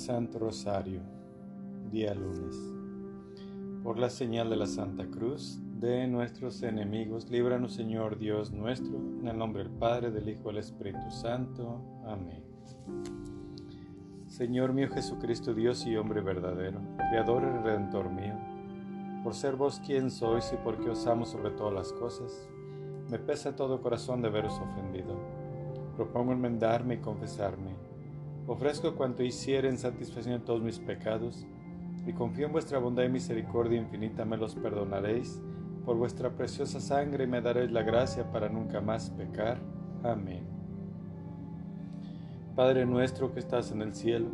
Santo Rosario, día lunes. Por la señal de la Santa Cruz de nuestros enemigos, líbranos Señor Dios nuestro, en el nombre del Padre, del Hijo y del Espíritu Santo. Amén. Señor mío Jesucristo, Dios y hombre verdadero, Creador y Redentor mío, por ser vos quien sois y porque os amo sobre todas las cosas, me pesa todo corazón de veros ofendido. Propongo enmendarme y confesarme Ofrezco cuanto hiciera en satisfacción de todos mis pecados, y confío en vuestra bondad y misericordia infinita me los perdonaréis, por vuestra preciosa sangre me daréis la gracia para nunca más pecar. Amén. Padre nuestro que estás en el cielo,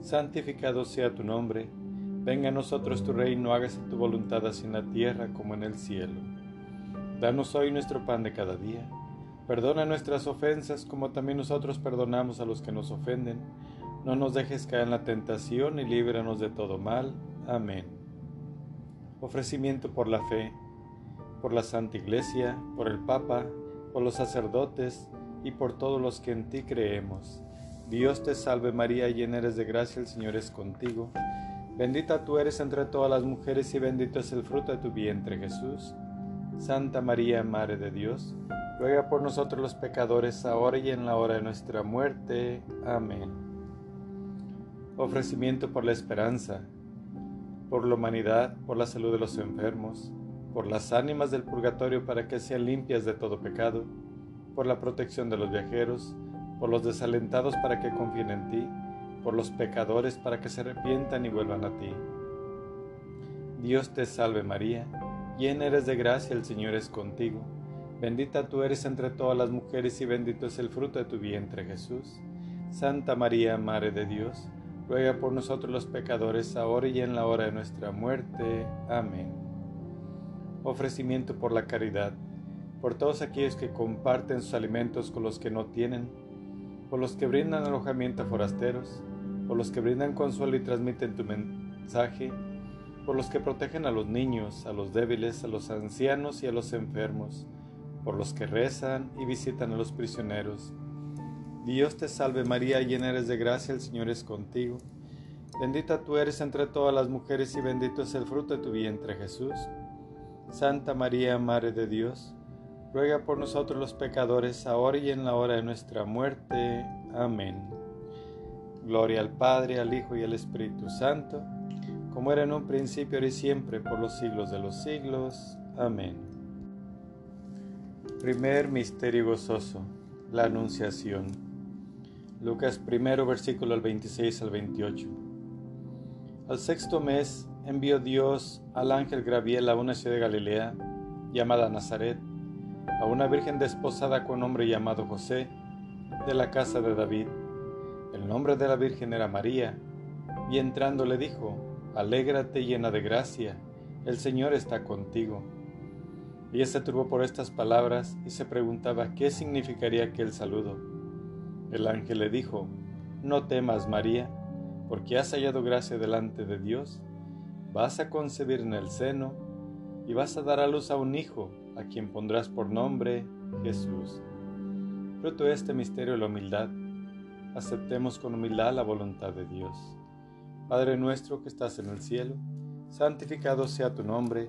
santificado sea tu nombre, venga a nosotros tu reino, hágase tu voluntad así en la tierra como en el cielo. Danos hoy nuestro pan de cada día Perdona nuestras ofensas como también nosotros perdonamos a los que nos ofenden. No nos dejes caer en la tentación y líbranos de todo mal. Amén. Ofrecimiento por la fe, por la Santa Iglesia, por el Papa, por los sacerdotes y por todos los que en ti creemos. Dios te salve María, llena eres de gracia, el Señor es contigo. Bendita tú eres entre todas las mujeres y bendito es el fruto de tu vientre Jesús. Santa María, Madre de Dios, ruega por nosotros los pecadores, ahora y en la hora de nuestra muerte. Amén. Ofrecimiento por la esperanza, por la humanidad, por la salud de los enfermos, por las ánimas del purgatorio para que sean limpias de todo pecado, por la protección de los viajeros, por los desalentados para que confíen en ti, por los pecadores para que se arrepientan y vuelvan a ti. Dios te salve María, llena eres de gracia, el Señor es contigo Bendita tú eres entre todas las mujeres y bendito es el fruto de tu vientre Jesús. Santa María, Madre de Dios, ruega por nosotros los pecadores, ahora y en la hora de nuestra muerte. Amén. Ofrecimiento por la caridad, por todos aquellos que comparten sus alimentos con los que no tienen, por los que brindan alojamiento a forasteros, por los que brindan consuelo y transmiten tu mensaje, por los que protegen a los niños, a los débiles, a los ancianos y a los enfermos, por los que rezan y visitan a los prisioneros. Dios te salve María, llena eres de gracia, el Señor es contigo. Bendita tú eres entre todas las mujeres y bendito es el fruto de tu vientre Jesús. Santa María, Madre de Dios, ruega por nosotros los pecadores, ahora y en la hora de nuestra muerte. Amén. Gloria al Padre, al Hijo y al Espíritu Santo, como era en un principio, ahora y siempre, por los siglos de los siglos. Amén. Primer misterio gozoso, la Anunciación. Lucas primero versículo al 26 al 28. Al sexto mes envió Dios al ángel Graviel a una ciudad de Galilea llamada Nazaret, a una virgen desposada con un hombre llamado José, de la casa de David. El nombre de la virgen era María, y entrando le dijo, Alégrate llena de gracia, el Señor está contigo. Ella se turbó por estas palabras y se preguntaba qué significaría aquel saludo. El ángel le dijo, No temas, María, porque has hallado gracia delante de Dios. Vas a concebir en el seno y vas a dar a luz a un hijo, a quien pondrás por nombre Jesús. Fruto de este misterio de la humildad, aceptemos con humildad la voluntad de Dios. Padre nuestro que estás en el cielo, santificado sea tu nombre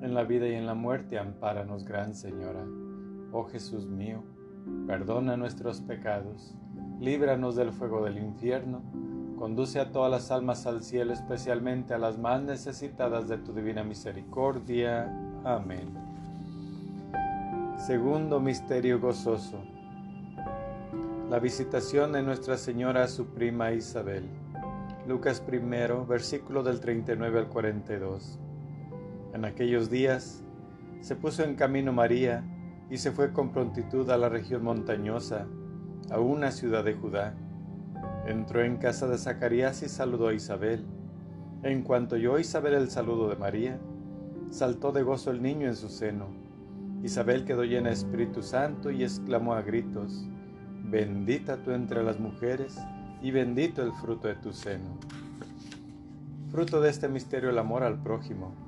en la vida y en la muerte, ampáranos, Gran Señora. Oh Jesús mío, perdona nuestros pecados, líbranos del fuego del infierno, conduce a todas las almas al cielo, especialmente a las más necesitadas de tu divina misericordia. Amén. Segundo misterio gozoso. La visitación de Nuestra Señora a su prima Isabel. Lucas primero, versículo del 39 al 42. En aquellos días se puso en camino María y se fue con prontitud a la región montañosa, a una ciudad de Judá. Entró en casa de Zacarías y saludó a Isabel. En cuanto oyó Isabel el saludo de María, saltó de gozo el niño en su seno. Isabel quedó llena de Espíritu Santo y exclamó a gritos, Bendita tú entre las mujeres y bendito el fruto de tu seno. Fruto de este misterio el amor al prójimo.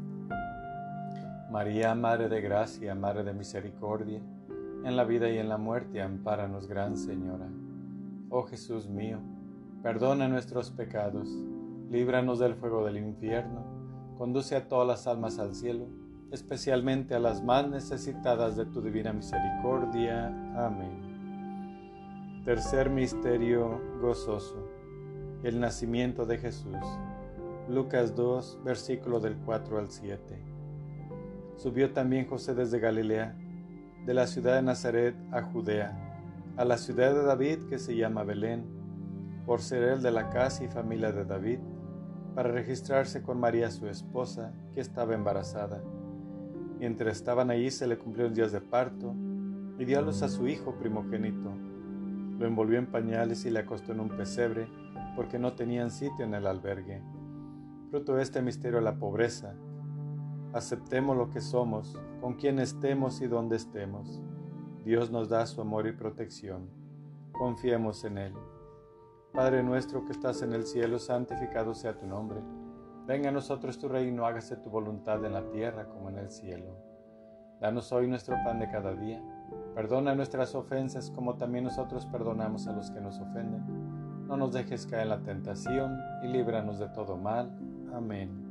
María, Madre de Gracia, Madre de Misericordia, en la vida y en la muerte, ampáranos, Gran Señora. Oh Jesús mío, perdona nuestros pecados, líbranos del fuego del infierno, conduce a todas las almas al cielo, especialmente a las más necesitadas de tu divina misericordia. Amén. Tercer misterio gozoso, el nacimiento de Jesús. Lucas 2, versículo del 4 al 7. Subió también José desde Galilea, de la ciudad de Nazaret a Judea, a la ciudad de David que se llama Belén, por ser él de la casa y familia de David, para registrarse con María su esposa, que estaba embarazada. Mientras estaban allí se le cumplieron días de parto, y dio a luz a su hijo primogénito. Lo envolvió en pañales y le acostó en un pesebre, porque no tenían sitio en el albergue. Fruto de este misterio la pobreza, Aceptemos lo que somos, con quien estemos y donde estemos. Dios nos da su amor y protección. Confiemos en Él. Padre nuestro que estás en el cielo, santificado sea tu nombre. Venga a nosotros tu reino, hágase tu voluntad en la tierra como en el cielo. Danos hoy nuestro pan de cada día. Perdona nuestras ofensas como también nosotros perdonamos a los que nos ofenden. No nos dejes caer en la tentación y líbranos de todo mal. Amén.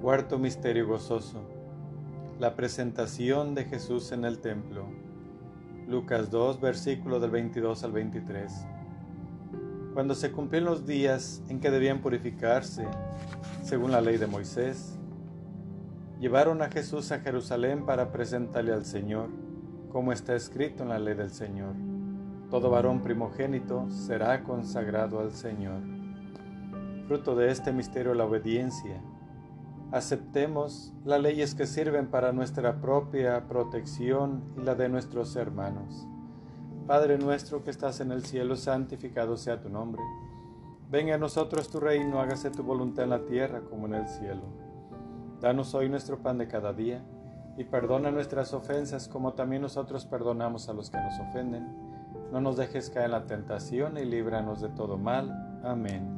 Cuarto Misterio Gozoso. La presentación de Jesús en el templo. Lucas 2, versículo del 22 al 23. Cuando se cumplieron los días en que debían purificarse, según la ley de Moisés, Llevaron a Jesús a Jerusalén para presentarle al Señor, como está escrito en la ley del Señor. Todo varón primogénito será consagrado al Señor. Fruto de este misterio la obediencia. Aceptemos las leyes que sirven para nuestra propia protección y la de nuestros hermanos. Padre nuestro que estás en el cielo, santificado sea tu nombre. Venga a nosotros tu reino, hágase tu voluntad en la tierra como en el cielo. Danos hoy nuestro pan de cada día, y perdona nuestras ofensas como también nosotros perdonamos a los que nos ofenden. No nos dejes caer en la tentación y líbranos de todo mal. Amén.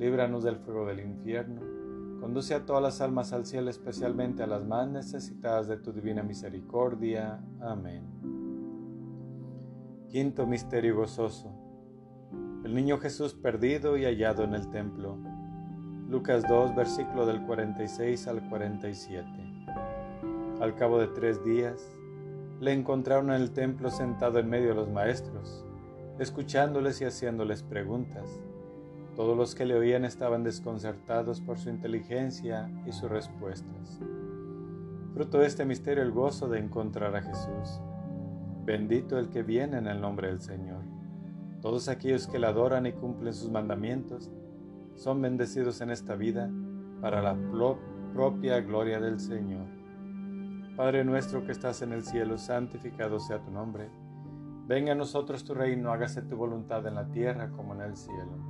líbranos del fuego del infierno, conduce a todas las almas al cielo, especialmente a las más necesitadas de tu divina misericordia. Amén. Quinto Misterio Gozoso. El niño Jesús perdido y hallado en el templo. Lucas 2, versículo del 46 al 47. Al cabo de tres días, le encontraron en el templo sentado en medio de los maestros, escuchándoles y haciéndoles preguntas. Todos los que le oían estaban desconcertados por su inteligencia y sus respuestas. Fruto de este misterio el gozo de encontrar a Jesús. Bendito el que viene en el nombre del Señor. Todos aquellos que le adoran y cumplen sus mandamientos son bendecidos en esta vida para la propia gloria del Señor. Padre nuestro que estás en el cielo, santificado sea tu nombre. Venga a nosotros tu reino, hágase tu voluntad en la tierra como en el cielo.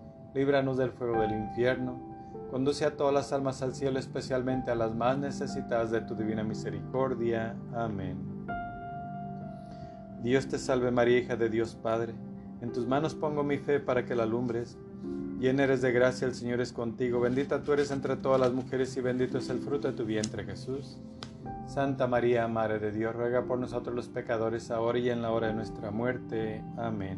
líbranos del fuego del infierno, conduce a todas las almas al cielo, especialmente a las más necesitadas de tu divina misericordia. Amén. Dios te salve María, hija de Dios Padre, en tus manos pongo mi fe para que la alumbres. Llena eres de gracia, el Señor es contigo, bendita tú eres entre todas las mujeres y bendito es el fruto de tu vientre Jesús. Santa María, Madre de Dios, ruega por nosotros los pecadores, ahora y en la hora de nuestra muerte. Amén.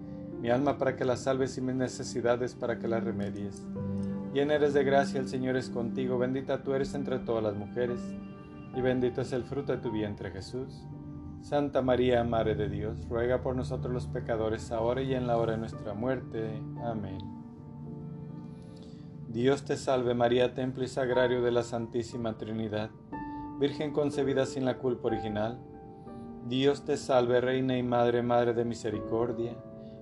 mi alma para que la salves y mis necesidades para que las remedies. Llena eres de gracia, el Señor es contigo, bendita tú eres entre todas las mujeres, y bendito es el fruto de tu vientre Jesús. Santa María, Madre de Dios, ruega por nosotros los pecadores, ahora y en la hora de nuestra muerte. Amén. Dios te salve María, templo y sagrario de la Santísima Trinidad, Virgen concebida sin la culpa original. Dios te salve, Reina y Madre, Madre de Misericordia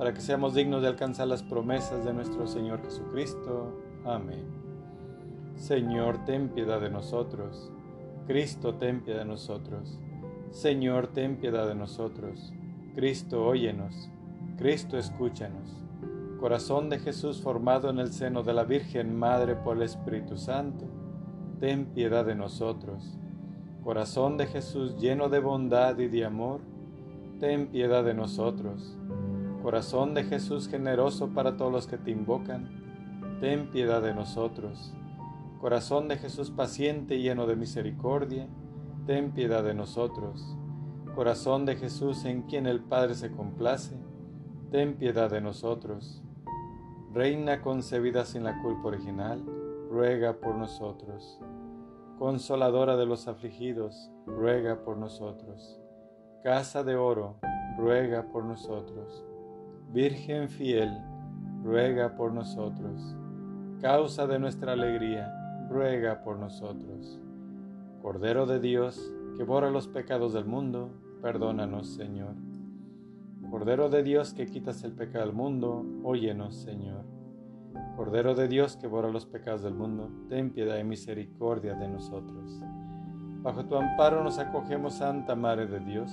para que seamos dignos de alcanzar las promesas de nuestro Señor Jesucristo. Amén. Señor, ten piedad de nosotros. Cristo, ten piedad de nosotros. Señor, ten piedad de nosotros. Cristo, óyenos. Cristo, escúchanos. Corazón de Jesús formado en el seno de la Virgen Madre por el Espíritu Santo, ten piedad de nosotros. Corazón de Jesús lleno de bondad y de amor, ten piedad de nosotros. Corazón de Jesús generoso para todos los que te invocan, ten piedad de nosotros. Corazón de Jesús paciente y lleno de misericordia, ten piedad de nosotros. Corazón de Jesús en quien el Padre se complace, ten piedad de nosotros. Reina concebida sin la culpa original, ruega por nosotros. Consoladora de los afligidos, ruega por nosotros. Casa de oro, ruega por nosotros. Virgen fiel, ruega por nosotros. Causa de nuestra alegría, ruega por nosotros. Cordero de Dios, que borra los pecados del mundo, perdónanos, Señor. Cordero de Dios, que quitas el pecado del mundo, óyenos, Señor. Cordero de Dios, que borra los pecados del mundo, ten piedad y misericordia de nosotros. Bajo tu amparo nos acogemos, Santa Madre de Dios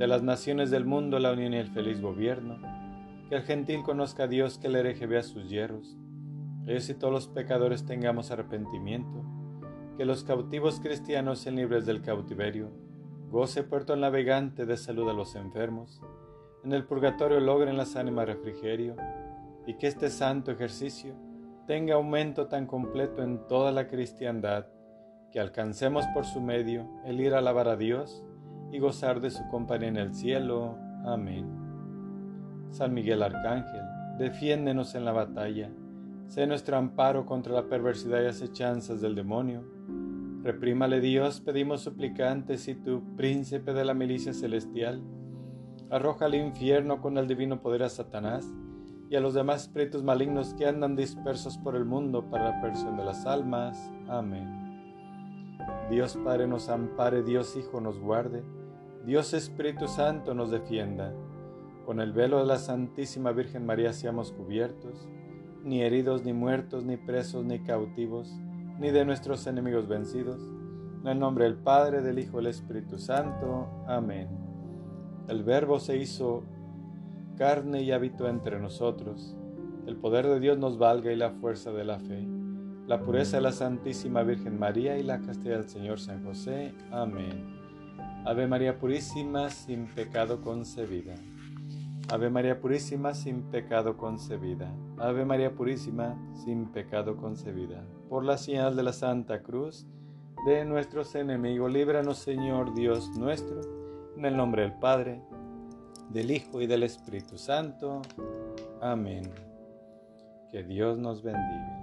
de las naciones del mundo la unión y el feliz gobierno, que el gentil conozca a Dios, que el hereje vea sus hierros, ellos y todos los pecadores tengamos arrepentimiento, que los cautivos cristianos sean libres del cautiverio, goce puerto navegante de salud a los enfermos, en el purgatorio logren las ánimas refrigerio, y que este santo ejercicio tenga aumento tan completo en toda la cristiandad, que alcancemos por su medio el ir a alabar a Dios, y gozar de su compañía en el cielo. Amén. San Miguel Arcángel, defiéndenos en la batalla, sé nuestro amparo contra la perversidad y acechanzas del demonio. Reprímale Dios, pedimos suplicantes, y tú, príncipe de la milicia celestial, arroja al infierno con el divino poder a Satanás y a los demás espíritus malignos que andan dispersos por el mundo para la perdición de las almas. Amén. Dios Padre nos ampare, Dios Hijo nos guarde. Dios Espíritu Santo nos defienda. Con el velo de la Santísima Virgen María seamos cubiertos, ni heridos, ni muertos, ni presos, ni cautivos, ni de nuestros enemigos vencidos. En el nombre del Padre, del Hijo y del Espíritu Santo. Amén. El Verbo se hizo carne y habitó entre nosotros. El poder de Dios nos valga y la fuerza de la fe, la pureza de la Santísima Virgen María y la castidad del Señor San José. Amén. Ave María Purísima, sin pecado concebida. Ave María Purísima, sin pecado concebida. Ave María Purísima, sin pecado concebida. Por la señal de la Santa Cruz de nuestros enemigos, líbranos Señor Dios nuestro, en el nombre del Padre, del Hijo y del Espíritu Santo. Amén. Que Dios nos bendiga.